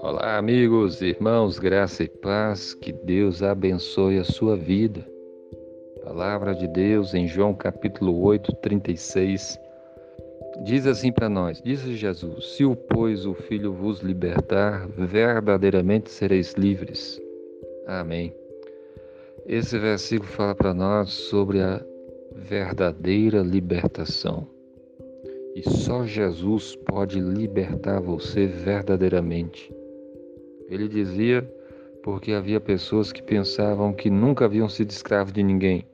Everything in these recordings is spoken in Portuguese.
Olá, amigos, irmãos, graça e paz, que Deus abençoe a sua vida. Palavra de Deus em João capítulo 8, 36. Diz assim para nós: Diz Jesus: Se o, pois, o Filho vos libertar, verdadeiramente sereis livres. Amém. Esse versículo fala para nós sobre a verdadeira libertação. E só Jesus pode libertar você verdadeiramente. Ele dizia porque havia pessoas que pensavam que nunca haviam sido escravos de ninguém.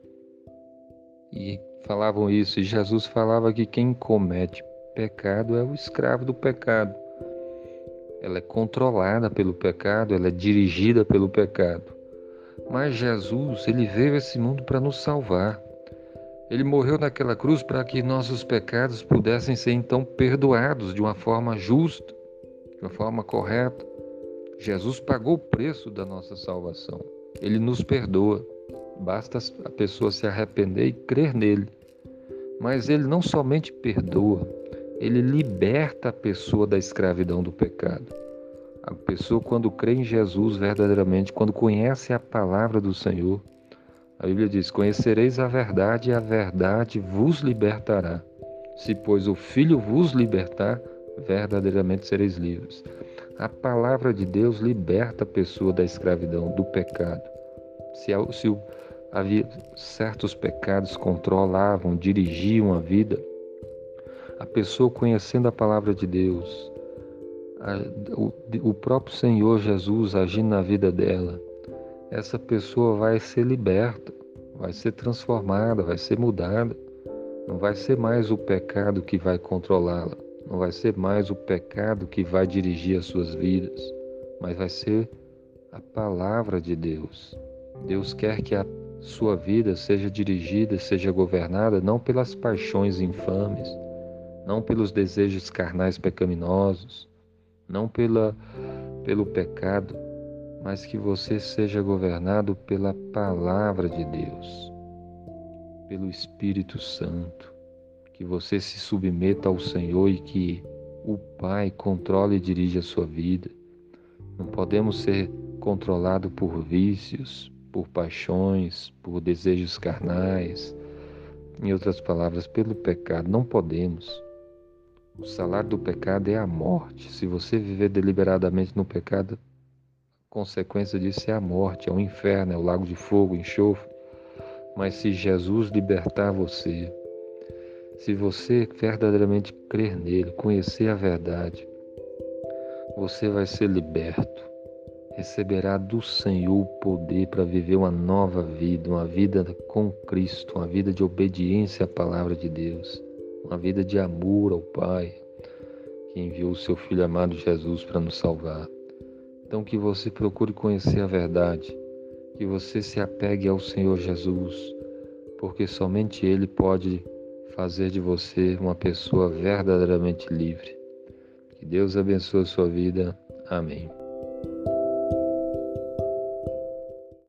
E falavam isso, e Jesus falava que quem comete pecado é o escravo do pecado. Ela é controlada pelo pecado, ela é dirigida pelo pecado. Mas Jesus, ele veio a esse mundo para nos salvar. Ele morreu naquela cruz para que nossos pecados pudessem ser então perdoados de uma forma justa, de uma forma correta. Jesus pagou o preço da nossa salvação. Ele nos perdoa. Basta a pessoa se arrepender e crer nele. Mas ele não somente perdoa, ele liberta a pessoa da escravidão do pecado. A pessoa, quando crê em Jesus verdadeiramente, quando conhece a palavra do Senhor, a Bíblia diz: Conhecereis a verdade e a verdade vos libertará. Se, pois, o Filho vos libertar, verdadeiramente sereis livres. A palavra de Deus liberta a pessoa da escravidão, do pecado. Se, se havia certos pecados controlavam, dirigiam a vida, a pessoa conhecendo a palavra de Deus, o, próprio Senhor Jesus agindo na vida dela, essa pessoa vai ser liberta, vai ser transformada, vai ser mudada. Não vai ser mais o pecado que vai controlá-la, não vai ser mais o pecado que vai dirigir as suas vidas, mas vai ser a palavra de Deus. Deus quer que a sua vida seja dirigida, seja governada não pelas paixões infames, não pelos desejos carnais pecaminosos, não pela, pelo pecado, mas que você seja governado pela palavra de Deus, pelo Espírito Santo, que você se submeta ao Senhor e que o Pai controle e dirija a sua vida. Não podemos ser controlados por vícios, por paixões, por desejos carnais, em outras palavras, pelo pecado. Não podemos. O salário do pecado é a morte. Se você viver deliberadamente no pecado, consequência disso é a morte, é o inferno, é o lago de fogo, enxofre. Mas se Jesus libertar você, se você verdadeiramente crer nele, conhecer a verdade, você vai ser liberto. Receberá do Senhor o poder para viver uma nova vida, uma vida com Cristo, uma vida de obediência à palavra de Deus uma vida de amor ao Pai, que enviou o seu Filho amado Jesus para nos salvar. Então, que você procure conhecer a verdade, que você se apegue ao Senhor Jesus, porque somente Ele pode fazer de você uma pessoa verdadeiramente livre. Que Deus abençoe a sua vida. Amém.